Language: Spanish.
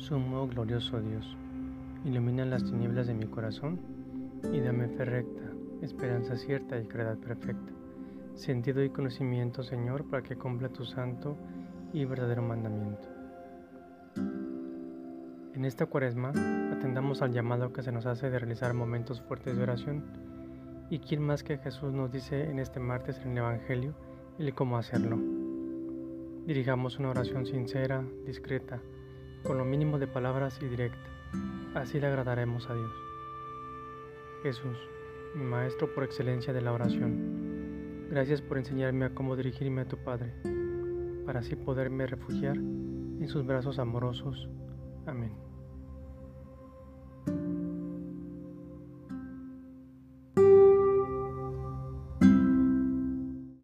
Sumo glorioso Dios, ilumina las tinieblas de mi corazón y dame fe recta, esperanza cierta y caridad perfecta, sentido y conocimiento, Señor, para que cumpla tu santo y verdadero mandamiento. En esta cuaresma, atendamos al llamado que se nos hace de realizar momentos fuertes de oración, y quién más que Jesús nos dice en este martes en el Evangelio el cómo hacerlo. Dirijamos una oración sincera, discreta, con lo mínimo de palabras y directa. Así le agradaremos a Dios. Jesús, mi Maestro por excelencia de la oración, gracias por enseñarme a cómo dirigirme a tu Padre, para así poderme refugiar en sus brazos amorosos. Amén.